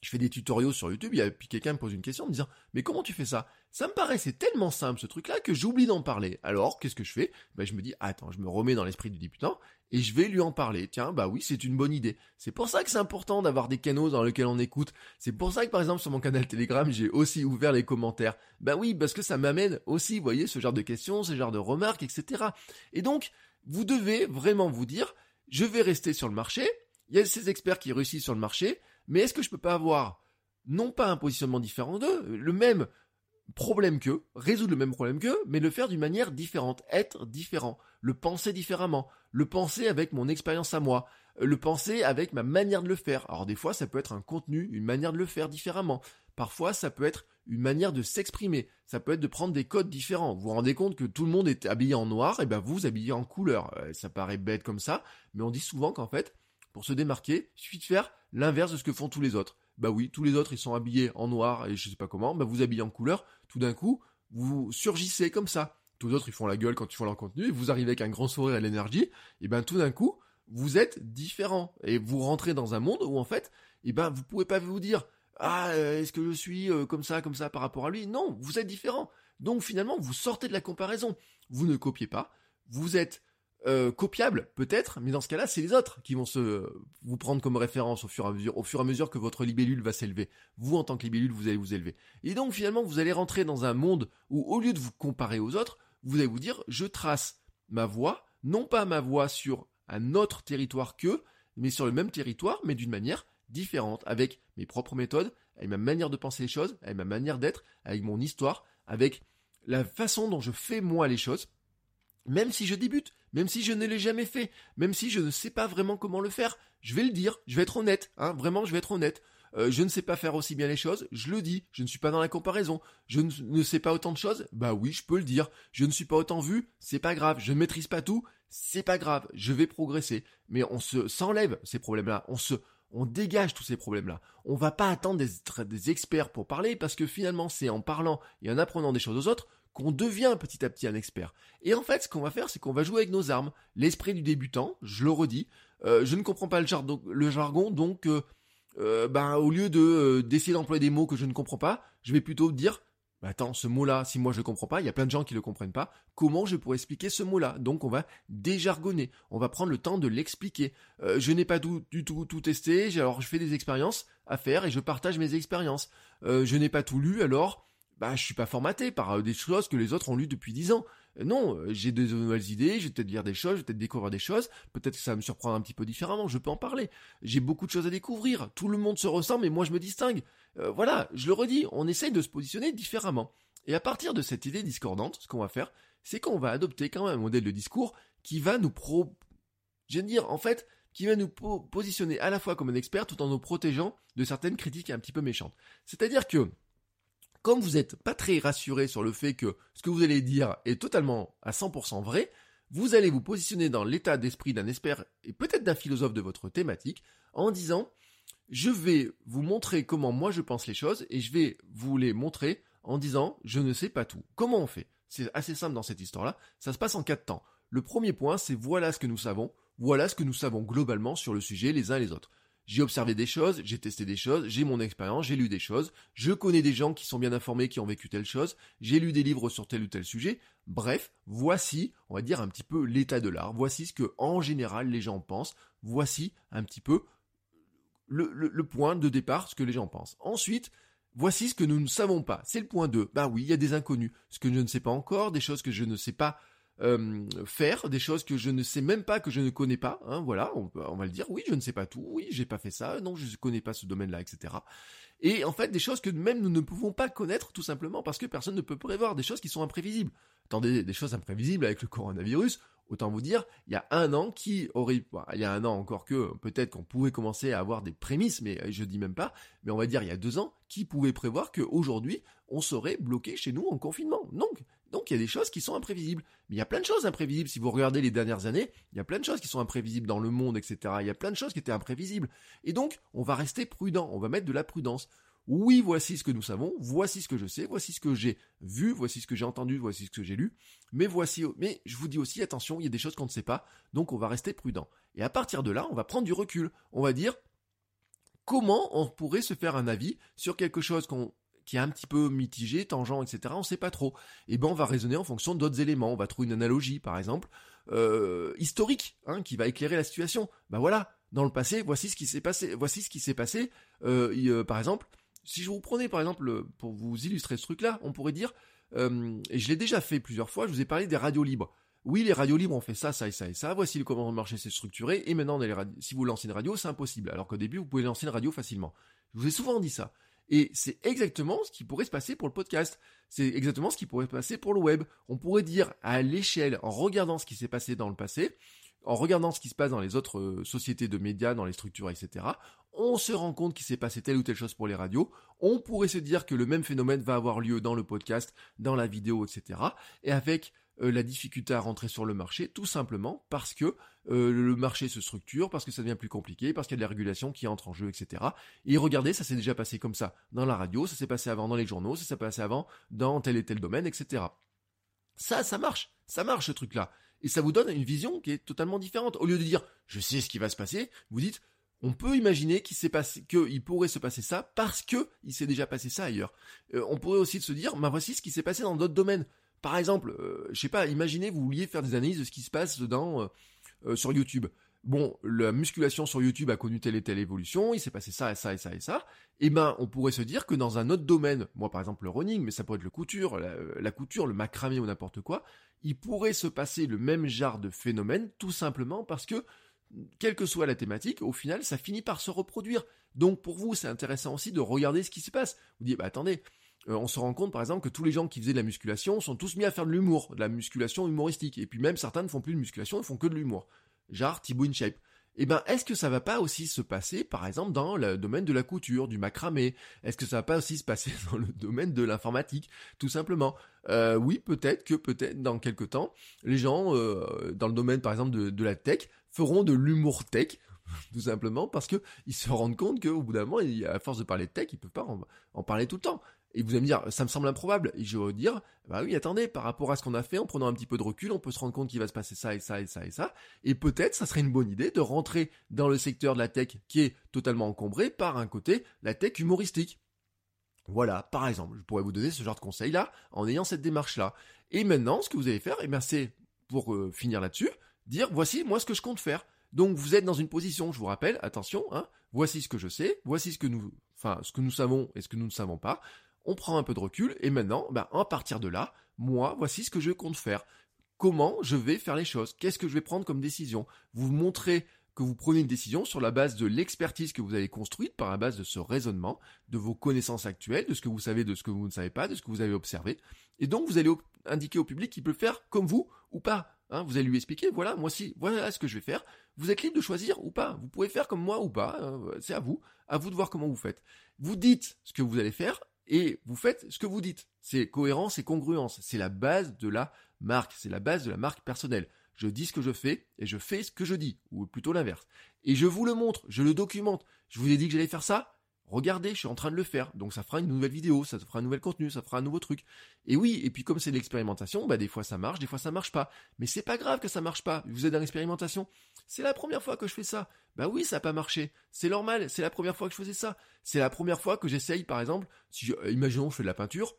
je fais des tutoriaux sur YouTube, et puis quelqu'un me pose une question en me disant Mais comment tu fais ça? Ça me paraît c'est tellement simple ce truc-là que j'oublie d'en parler. Alors, qu'est-ce que je fais? Ben, Je me dis Attends, je me remets dans l'esprit du débutant et je vais lui en parler. Tiens, bah oui, c'est une bonne idée. C'est pour ça que c'est important d'avoir des canaux dans lesquels on écoute. C'est pour ça que par exemple sur mon canal Telegram, j'ai aussi ouvert les commentaires. Bah oui, parce que ça m'amène aussi, vous voyez, ce genre de questions, ce genre de remarques, etc. Et donc, vous devez vraiment vous dire Je vais rester sur le marché. Il y a ces experts qui réussissent sur le marché mais est-ce que je peux pas avoir, non pas un positionnement différent d'eux, le même problème qu'eux, résoudre le même problème qu'eux, mais le faire d'une manière différente, être différent, le penser différemment, le penser avec mon expérience à moi, le penser avec ma manière de le faire. Alors des fois, ça peut être un contenu, une manière de le faire différemment. Parfois, ça peut être une manière de s'exprimer. Ça peut être de prendre des codes différents. Vous vous rendez compte que tout le monde est habillé en noir, et ben vous habillez en couleur. Euh, ça paraît bête comme ça, mais on dit souvent qu'en fait, pour se démarquer, il suffit de faire l'inverse de ce que font tous les autres. Bah oui, tous les autres ils sont habillés en noir et je sais pas comment, bah vous habillez en couleur, tout d'un coup, vous surgissez comme ça. Tous les autres ils font la gueule quand ils font leur contenu, et vous arrivez avec un grand sourire et l'énergie, et ben tout d'un coup, vous êtes différent. Et vous rentrez dans un monde où en fait, et ben vous pouvez pas vous dire ah euh, est-ce que je suis euh, comme ça comme ça par rapport à lui? Non, vous êtes différent. Donc finalement, vous sortez de la comparaison. Vous ne copiez pas. Vous êtes euh, copiable peut-être, mais dans ce cas-là, c'est les autres qui vont se vous prendre comme référence au fur et à mesure, que votre libellule va s'élever. Vous, en tant que libellule, vous allez vous élever. Et donc finalement, vous allez rentrer dans un monde où, au lieu de vous comparer aux autres, vous allez vous dire, je trace ma voie, non pas ma voie sur un autre territoire qu'eux, mais sur le même territoire, mais d'une manière différente, avec mes propres méthodes, avec ma manière de penser les choses, avec ma manière d'être, avec mon histoire, avec la façon dont je fais moi les choses, même si je débute, même si je ne l'ai jamais fait, même si je ne sais pas vraiment comment le faire, je vais le dire, je vais être honnête, hein, vraiment je vais être honnête. Euh, je ne sais pas faire aussi bien les choses, je le dis, je ne suis pas dans la comparaison. Je ne, sais pas autant de choses, bah oui, je peux le dire. Je ne suis pas autant vu, c'est pas grave. Je ne maîtrise pas tout, c'est pas grave. Je vais progresser. Mais on se s'enlève ces problèmes-là, on se dégage tous ces problèmes-là. On va pas attendre des experts pour parler parce que finalement c'est en parlant et en apprenant des choses aux autres qu'on devient petit à petit un expert. Et en fait, ce qu'on va faire, c'est qu'on va jouer avec nos armes. L'esprit du débutant, je le redis, euh, je ne comprends pas le, jargon, donc euh, euh, ben, au lieu de d'essayer d'employer des mots que je ne comprends pas, je vais plutôt dire bah, attends, ce mot-là, si moi je le comprends pas, il y a plein de gens qui le comprennent pas, comment je pourrais expliquer ce mot-là? Donc on va déjargonner, on va prendre le temps de l'expliquer. je n'ai pas du tout tout testé, alors je fais des expériences à faire et je partage mes expériences. je n'ai pas tout lu, alors bah je suis pas formaté par des choses que les autres ont lues depuis dix ans. Non, euh, j'ai de nouvelles idées, je vais peut-être lire des choses, je vais peut-être découvrir des choses, peut-être que ça va me surprendre un petit peu différemment, je peux en parler. J'ai beaucoup de choses à découvrir, tout le monde se ressemble et moi je me distingue. Euh, voilà, je le redis, on essaye de se positionner différemment. Et à partir de cette idée discordante, ce qu'on va faire, c'est qu'on va adopter quand même un modèle de discours qui va nous pro... De dire, en fait, qui va nous positionner à la fois comme un expert tout en nous protégeant de certaines critiques un petit peu méchantes. C'est-à-dire que comme vous n'êtes pas très rassuré sur le fait que ce que vous allez dire est totalement à 100% vrai, vous allez vous positionner dans l'état d'esprit d'un expert et peut-être d'un philosophe de votre thématique en disant je vais vous montrer comment moi je pense les choses et je vais vous les montrer en disant je ne sais pas tout. Comment on fait? C'est assez simple dans cette histoire-là. Ça se passe en quatre temps. Le premier point, c'est voilà ce que nous savons, voilà ce que nous savons globalement sur le sujet les uns et les autres. J'ai observé des choses, j'ai testé des choses, j'ai mon expérience, j'ai lu des choses, je connais des gens qui sont bien informés, qui ont vécu telle chose, j'ai lu des livres sur tel ou tel sujet. Bref, voici, on va dire un petit peu l'état de l'art, voici ce que en général les gens pensent, voici un petit peu le, point de départ, ce que les gens pensent. Ensuite, voici ce que nous ne savons pas. C'est le point 2. Bah oui, il y a des inconnus. Ce que je ne sais pas encore, des choses que je ne sais pas euh, faire des choses que je ne sais même pas, que je ne connais pas. Hein, voilà, on, va le dire. Oui, je ne sais pas tout. Oui, j'ai pas fait ça. Non, je ne connais pas ce domaine-là, etc. Et en fait, des choses que même nous ne pouvons pas connaître, tout simplement parce que personne ne peut prévoir. Des choses qui sont imprévisibles. Attendez, des choses imprévisibles avec le coronavirus. Autant vous dire, il y a un an qui aurait, il y a un an encore que peut-être qu'on pouvait commencer à avoir des prémices, mais je dis même pas, mais on va dire il y a deux ans, qui pouvait prévoir qu'aujourd'hui on serait bloqué chez nous en confinement. Donc donc il y a des choses qui sont imprévisibles. Mais il y a plein de choses imprévisibles. Si vous regardez les dernières années, il y a plein de choses qui sont imprévisibles dans le monde, etc. Il y a plein de choses qui étaient imprévisibles. Et donc, on va rester prudent, on va mettre de la prudence. Oui, voici ce que nous savons, voici ce que je sais, voici ce que j'ai vu, voici ce que j'ai entendu, voici ce que j'ai lu. Mais voici, mais je vous dis aussi, attention, il y a des choses qu'on ne sait pas, donc on va rester prudent. Et à partir de là, on va prendre du recul. On va dire, comment on pourrait se faire un avis sur quelque chose qui est un petit peu mitigé, tangent, etc. On ne sait pas trop. Et eh ben on va raisonner en fonction d'autres éléments. On va trouver une analogie, par exemple, euh, historique, hein, qui va éclairer la situation. Ben voilà, dans le passé, voici ce qui s'est passé. Voici ce qui s'est passé. Euh, euh, par exemple, si je vous prenais, par exemple, pour vous illustrer ce truc-là, on pourrait dire, et je l'ai déjà fait plusieurs fois, je vous ai parlé des radios libres. Oui, les radios libres ont fait ça, ça et ça et ça. Voici comment le marché s'est structuré. Et maintenant, si vous lancez une radio, c'est impossible. Alors qu'au début, vous pouvez lancer une radio facilement. Je vous ai souvent dit ça. Et c'est exactement ce qui pourrait se passer pour le podcast. C'est exactement ce qui pourrait se passer pour le web. On pourrait dire à l'échelle, en regardant ce qui s'est passé dans le passé, en regardant ce qui se passe dans les autres euh, sociétés de médias, dans les structures, etc., on se rend compte qu'il s'est passé telle ou telle chose pour les radios. On pourrait se dire que le même phénomène va avoir lieu dans le podcast, dans la vidéo, etc. Et avec euh, la difficulté à rentrer sur le marché, tout simplement parce que euh, le marché se structure, parce que ça devient plus compliqué, parce qu'il y a des régulations qui entrent en jeu, etc. Et regardez, ça s'est déjà passé comme ça dans la radio, ça s'est passé avant dans les journaux, ça s'est passé avant dans tel et tel domaine, etc. Ça, ça marche, ça marche ce truc-là. Et ça vous donne une vision qui est totalement différente. Au lieu de dire je sais ce qui va se passer, vous dites on peut imaginer qu'il pourrait se passer ça parce que il s'est déjà passé ça ailleurs. Euh, on pourrait aussi se dire, bah voici ce qui s'est passé dans d'autres domaines. Par exemple, euh, je sais pas, imaginez vous vouliez faire des analyses de ce qui se passe dans euh, euh, sur YouTube. Bon, la musculation sur YouTube a connu telle et telle évolution, il s'est passé ça et ça et ça et ça. Eh ben, on pourrait se dire que dans un autre domaine, moi par exemple le running, mais ça pourrait être le couture, la, couture, le macramé ou n'importe quoi, il pourrait se passer le même genre de phénomène, tout simplement parce que quelle que soit la thématique, au final, ça finit par se reproduire. Donc pour vous, c'est intéressant aussi de regarder ce qui se passe. Vous dites, bah attendez, euh, on se rend compte par exemple que tous les gens qui faisaient de la musculation sont tous mis à faire de l'humour, de la musculation humoristique. Et puis même certains ne font plus de musculation, ils font que de l'humour. Genre Thibaut InShape. eh ben, est-ce que ça va pas aussi se passer, par exemple, dans le domaine de la couture, du macramé? Est-ce que ça va pas aussi se passer dans le domaine de l'informatique, tout simplement? Euh, Oui, peut-être que peut-être dans quelques temps, les gens euh, dans le domaine, par exemple, de, la tech feront de l'humour tech, tout simplement parce que ils se rendent compte qu'au bout d'un moment, à force de parler de tech, ils peuvent pas en parler tout le temps. Et vous allez me dire, ça me semble improbable. Et je vais vous dire, bah oui, attendez, par rapport à ce qu'on a fait, en prenant un petit peu de recul, on peut se rendre compte qu'il va se passer ça et ça et ça et ça. Et peut-être, ça serait une bonne idée de rentrer dans le secteur de la tech qui est totalement encombré par un côté, la tech humoristique. Voilà, par exemple, je pourrais vous donner ce genre de conseil-là en ayant cette démarche-là. Et maintenant, ce que vous allez faire, eh c'est, pour euh, finir là-dessus, dire, voici moi ce que je compte faire. Donc vous êtes dans une position, je vous rappelle, attention, hein, voici ce que je sais, voici ce que nous, enfin, ce que nous savons et ce que nous ne savons pas on prend un peu de recul, et maintenant, ben, à partir de là, moi, voici ce que je compte faire. Comment je vais faire les choses? Qu'est-ce que je vais prendre comme décision? Vous montrez que vous prenez une décision sur la base de l'expertise que vous avez construite, par la base de ce raisonnement, de vos connaissances actuelles, de ce que vous savez, de ce que vous ne savez pas, de ce que vous avez observé. Et donc, vous allez indiquer au public qu'il peut faire comme vous ou pas. Hein, vous allez lui expliquer, voilà, moi si, voilà ce que je vais faire. Vous êtes libre de choisir ou pas. Vous pouvez faire comme moi ou pas. Hein, c'est à vous. À vous de voir comment vous faites. Vous dites ce que vous allez faire et vous faites ce que vous dites. C'est cohérence et congruence. C'est la base de la marque. C'est la base de la marque personnelle. Je dis ce que je fais et je fais ce que je dis, ou plutôt l'inverse. Et je vous le montre, je le documente. Je vous ai dit que j'allais faire ça, regardez, je suis en train de le faire. Donc ça fera une nouvelle vidéo, ça fera un nouvel contenu, ça fera un nouveau truc. Et oui, et puis comme c'est de l'expérimentation, bah des fois ça marche, des fois ça marche pas. Mais c'est pas grave que ça marche pas. Vous êtes dans l'expérimentation. C'est la première fois que je fais ça. Bah oui, ça n'a pas marché. C'est normal, c'est la première fois que je faisais ça. C'est la première fois que j'essaye, par exemple, si euh, imaginons je fais de la peinture,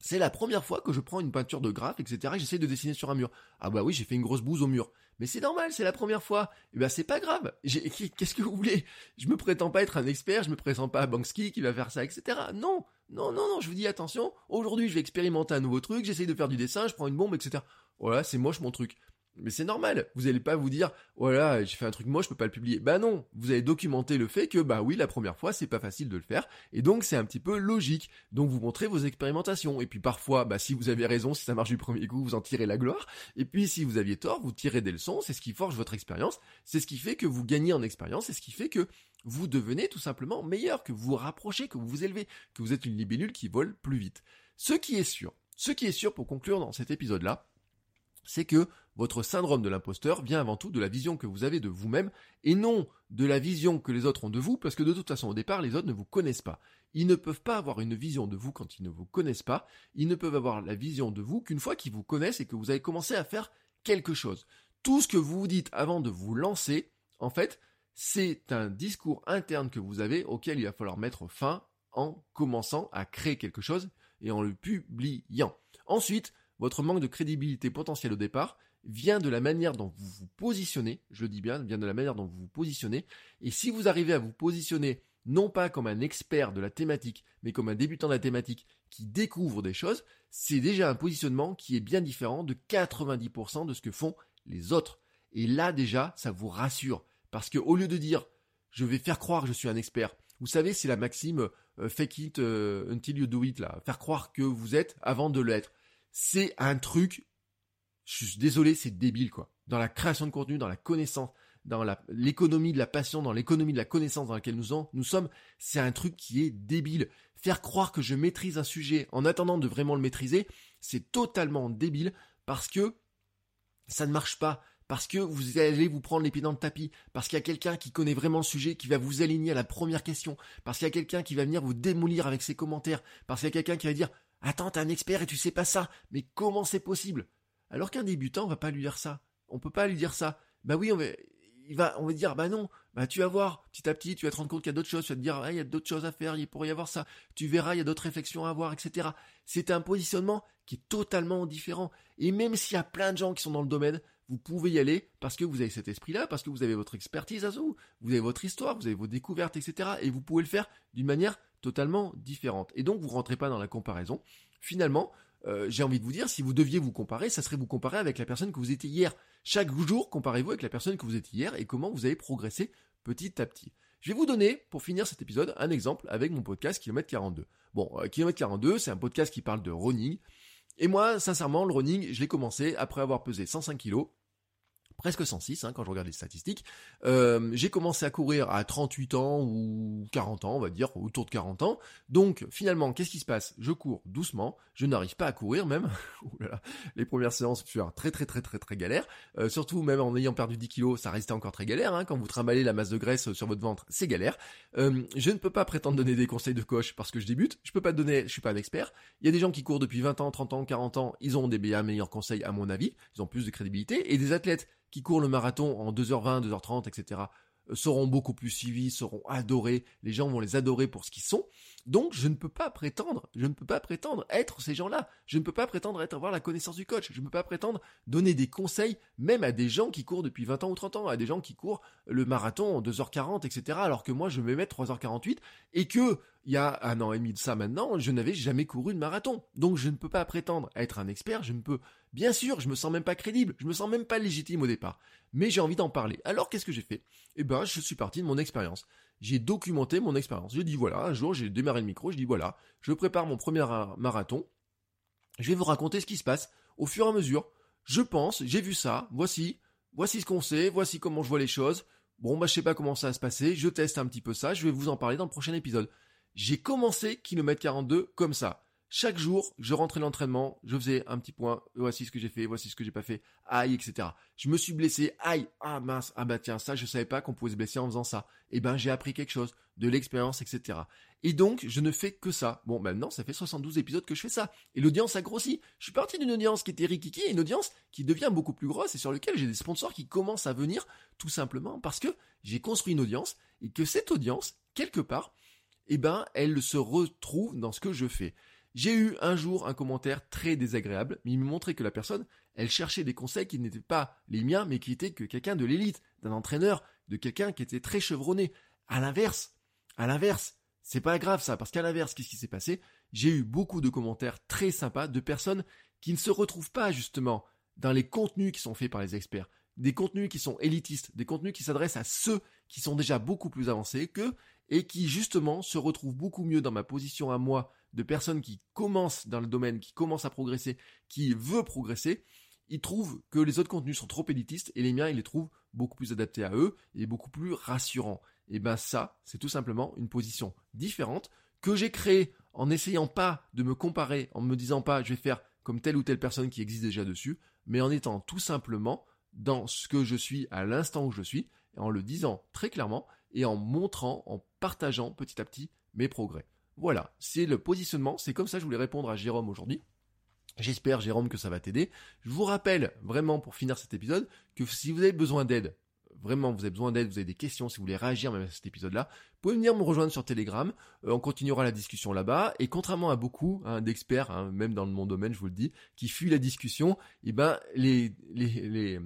c'est la première fois que je prends une peinture de graphe, etc. et j'essaie de dessiner sur un mur. Ah bah oui, j'ai fait une grosse bouse au mur. Mais c'est normal, c'est la première fois. Et eh ben c'est pas grave. Qu'est-ce que vous voulez? Je me prétends pas être un expert, je me présente pas à Banksy qui va faire ça, etc. Non, non, non, non. Je vous dis attention. Aujourd'hui, je vais expérimenter un nouveau truc. J'essaie de faire du dessin, je prends une bombe, etc. Voilà, c'est moche mon truc. Mais c'est normal, vous n'allez pas vous dire voilà, oh j'ai fait un truc moche, je peux pas le publier. Bah non, vous allez documenter le fait que bah oui, la première fois, c'est pas facile de le faire. Et donc c'est un petit peu logique. Donc vous montrez vos expérimentations. Et puis parfois bah si vous avez raison, si ça marche du premier coup, vous en tirez la gloire. Et puis si vous aviez tort, vous tirez des leçons, c'est ce qui forge votre expérience, c'est ce qui fait que vous gagnez en expérience, c'est ce qui fait que vous devenez tout simplement meilleur, que vous vous rapprochez, que vous vous élevez, que vous êtes une libellule qui vole plus vite. Ce qui est sûr, ce qui est sûr pour conclure dans cet épisode-là, c'est que votre syndrome de l'imposteur vient avant tout de la vision que vous avez de vous-même et non de la vision que les autres ont de vous, parce que de toute façon au départ les autres ne vous connaissent pas. Ils ne peuvent pas avoir une vision de vous quand ils ne vous connaissent pas, ils ne peuvent avoir la vision de vous qu'une fois qu'ils vous connaissent et que vous avez commencé à faire quelque chose. Tout ce que vous vous dites avant de vous lancer, en fait, c'est un discours interne que vous avez auquel il va falloir mettre fin en commençant à créer quelque chose et en le publiant. Ensuite, votre manque de crédibilité potentielle au départ vient de la manière dont vous vous positionnez, je le dis bien, vient de la manière dont vous vous positionnez, et si vous arrivez à vous positionner non pas comme un expert de la thématique, mais comme un débutant de la thématique qui découvre des choses, c'est déjà un positionnement qui est bien différent de 90% de ce que font les autres. Et là déjà, ça vous rassure, parce que au lieu de dire je vais faire croire que je suis un expert, vous savez, c'est la maxime euh, fake it euh, until you do it faire croire que vous êtes avant de l'être. C'est un truc, je suis désolé, c'est débile quoi. Dans la création de contenu, dans la connaissance, dans l'économie de la passion, dans l'économie de la connaissance dans laquelle nous, nous sommes, c'est un truc qui est débile. Faire croire que je maîtrise un sujet en attendant de vraiment le maîtriser, c'est totalement débile parce que ça ne marche pas parce que vous allez vous prendre les pieds dans le tapis, parce qu'il y a quelqu'un qui connaît vraiment le sujet, qui va vous aligner à la première question, parce qu'il y a quelqu'un qui va venir vous démolir avec ses commentaires, parce qu'il y a quelqu'un qui va dire Attends, t'es un expert et tu sais pas ça. Mais comment c'est possible? Alors qu'un débutant, on va pas lui dire ça. On peut pas lui dire ça. Bah oui, on va, il on va dire, bah non, bah tu vas voir, petit à petit, tu vas te rendre compte qu'il y a d'autres choses, tu vas te dire, ah, il y a d'autres choses à faire, il pourrait y avoir ça, tu verras, il y a d'autres réflexions à avoir, etc. C'est un positionnement qui est totalement différent. Et même s'il y a plein de gens qui sont dans le domaine, vous pouvez y aller parce que vous avez cet esprit-là, parce que vous avez votre expertise à vous, vous avez votre histoire, vous avez vos découvertes, etc. Et vous pouvez le faire d'une manière totalement différente. Et donc vous rentrez pas dans la comparaison. Finalement, euh, j'ai envie de vous dire, si vous deviez vous comparer, ça serait vous comparer avec la personne que vous étiez hier. Chaque jour, comparez-vous avec la personne que vous étiez hier et comment vous avez progressé petit à petit. Je vais vous donner, pour finir cet épisode, un exemple avec mon podcast Kilomètre 42. Bon, euh, Kilomètre 42, c'est un podcast qui parle de running. Et moi, sincèrement, le running, je l'ai commencé après avoir pesé 105 kilos presque 106 hein, quand je regarde les statistiques. Euh, j'ai commencé à courir à 38 ans ou 40 ans, on va dire, autour de 40 ans. Donc finalement, qu'est-ce qui se passe? Je cours doucement, je n'arrive pas à courir même. les premières séances furent très très très très très galère. Euh, surtout même en ayant perdu 10 kilos, ça restait encore très galère. Hein. Quand vous trimballez la masse de graisse sur votre ventre, c'est galère. Euh, je ne peux pas prétendre donner des conseils de coach parce que je débute. Je peux pas donner, je suis pas un expert. Il y a des gens qui courent depuis 20 ans, 30 ans, 40 ans, ils ont des meilleurs conseils à mon avis, ils ont plus de crédibilité. Et des athlètes qui courent le marathon en 2h20, 2h30, etc., seront beaucoup plus suivis, seront adorés, les gens vont les adorer pour ce qu'ils sont. Donc je ne peux pas prétendre, je ne peux pas prétendre être ces gens-là. Je ne peux pas prétendre avoir la connaissance du coach. Je ne peux pas prétendre donner des conseils même à des gens qui courent depuis 20 ans ou 30 ans, à des gens qui courent le marathon en 2h40, etc. Alors que moi je me mets 3h48 et que il y a un an et demi de ça maintenant, je n'avais jamais couru de marathon. Donc je ne peux pas prétendre être un expert, je ne peux, bien sûr, je me sens même pas crédible, je me sens même pas légitime au départ. Mais j'ai envie d'en parler. Alors qu'est-ce que j'ai fait? Eh ben, je suis parti de mon expérience j'ai documenté mon expérience. J'ai dit voilà, un jour j'ai démarré le micro, je dis voilà, je prépare mon premier marathon, je vais vous raconter ce qui se passe au fur et à mesure. Je pense, j'ai vu ça, voici, voici ce qu'on sait, voici comment je vois les choses. Bon bah je sais pas comment ça va se passer, je teste un petit peu ça, je vais vous en parler dans le prochain épisode. J'ai commencé kilomètre 42 comme ça. Chaque jour, je rentrais l'entraînement, je faisais un petit point, voici ce que j'ai fait, voici ce que j'ai pas fait, aïe, etc. Je me suis blessé, aïe, ah mince, ah bah tiens, ça je savais pas qu'on pouvait se blesser en faisant ça. Eh ben j'ai appris quelque chose, de l'expérience, etc. Et donc, je ne fais que ça. Bon, maintenant, ça fait 72 épisodes que je fais ça. Et l'audience a grossi. Je suis parti d'une audience qui était rikiki et une audience qui devient beaucoup plus grosse et sur laquelle j'ai des sponsors qui commencent à venir tout simplement parce que j'ai construit une audience et que cette audience, quelque part, eh ben, elle se retrouve dans ce que je fais. J'ai eu un jour un commentaire très désagréable, mais il me montrait que la personne, elle cherchait des conseils qui n'étaient pas les miens, mais qui étaient que quelqu'un de l'élite, d'un entraîneur, de quelqu'un qui était très chevronné. À l'inverse, à l'inverse, c'est pas grave ça, parce qu'à l'inverse, qu'est-ce qui s'est passé? J'ai eu beaucoup de commentaires très sympas de personnes qui ne se retrouvent pas justement dans les contenus qui sont faits par les experts, des contenus qui sont élitistes, des contenus qui s'adressent à ceux qui sont déjà beaucoup plus avancés qu'eux et qui justement se retrouvent beaucoup mieux dans ma position à moi de personnes qui commencent dans le domaine, qui commencent à progresser, qui veut progresser, ils trouvent que les autres contenus sont trop élitistes et les miens, ils les trouvent beaucoup plus adaptés à eux et beaucoup plus rassurants. Et ben ça, c'est tout simplement une position différente que j'ai créée en n'essayant pas de me comparer, en me disant pas je vais faire comme telle ou telle personne qui existe déjà dessus, mais en étant tout simplement dans ce que je suis à l'instant où je suis, en le disant très clairement, et en montrant, en partageant petit à petit mes progrès. Voilà, c'est le positionnement, c'est comme ça que je voulais répondre à Jérôme aujourd'hui. J'espère, Jérôme, que ça va t'aider. Je vous rappelle vraiment pour finir cet épisode que si vous avez besoin d'aide, vraiment vous avez besoin d'aide, vous avez des questions, si vous voulez réagir même à cet épisode-là, vous pouvez venir me rejoindre sur Telegram. Euh, on continuera la discussion là-bas. Et contrairement à beaucoup hein, d'experts, hein, même dans mon domaine, je vous le dis, qui fuient la discussion, eh ben les, les,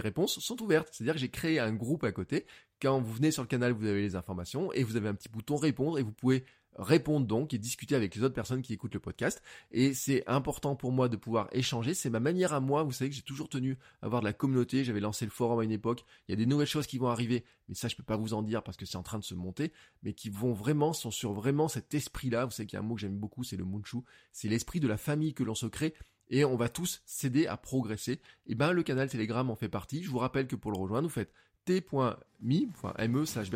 réponses sont ouvertes. C'est-à-dire que j'ai créé un groupe à côté. Quand vous venez sur le canal, vous avez les informations et vous avez un petit bouton répondre et vous pouvez répondre donc et discuter avec les autres personnes qui écoutent le podcast. Et c'est important pour moi de pouvoir échanger. C'est ma manière à moi. Vous savez que j'ai toujours tenu à avoir de la communauté. J'avais lancé le forum à une époque. Il y a des nouvelles choses qui vont arriver, mais ça je peux pas vous en dire parce que c'est en train de se monter, mais qui vont vraiment, sont sur vraiment cet esprit-là. Vous savez qu'il y a un mot que j'aime beaucoup, c'est le munchu. C'est l'esprit de la famille que l'on se crée et on va tous s'aider à progresser. Et ben le canal Telegram en fait partie. Je vous rappelle que pour le rejoindre, vous faites t.me, slash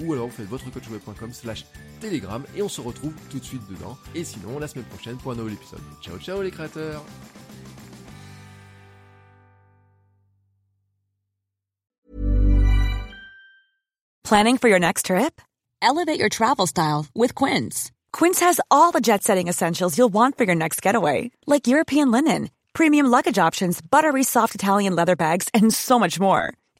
ou alors vous faites votrecoachweb.com slash telegram et on se retrouve tout de suite dedans. Et sinon, la semaine prochaine pour un nouvel épisode. Ciao ciao les créateurs Planning for your next trip? Elevate your travel style with Quince. Quince has all the jet-setting essentials you'll want for your next getaway, like European linen, premium luggage options, buttery soft Italian leather bags, and so much more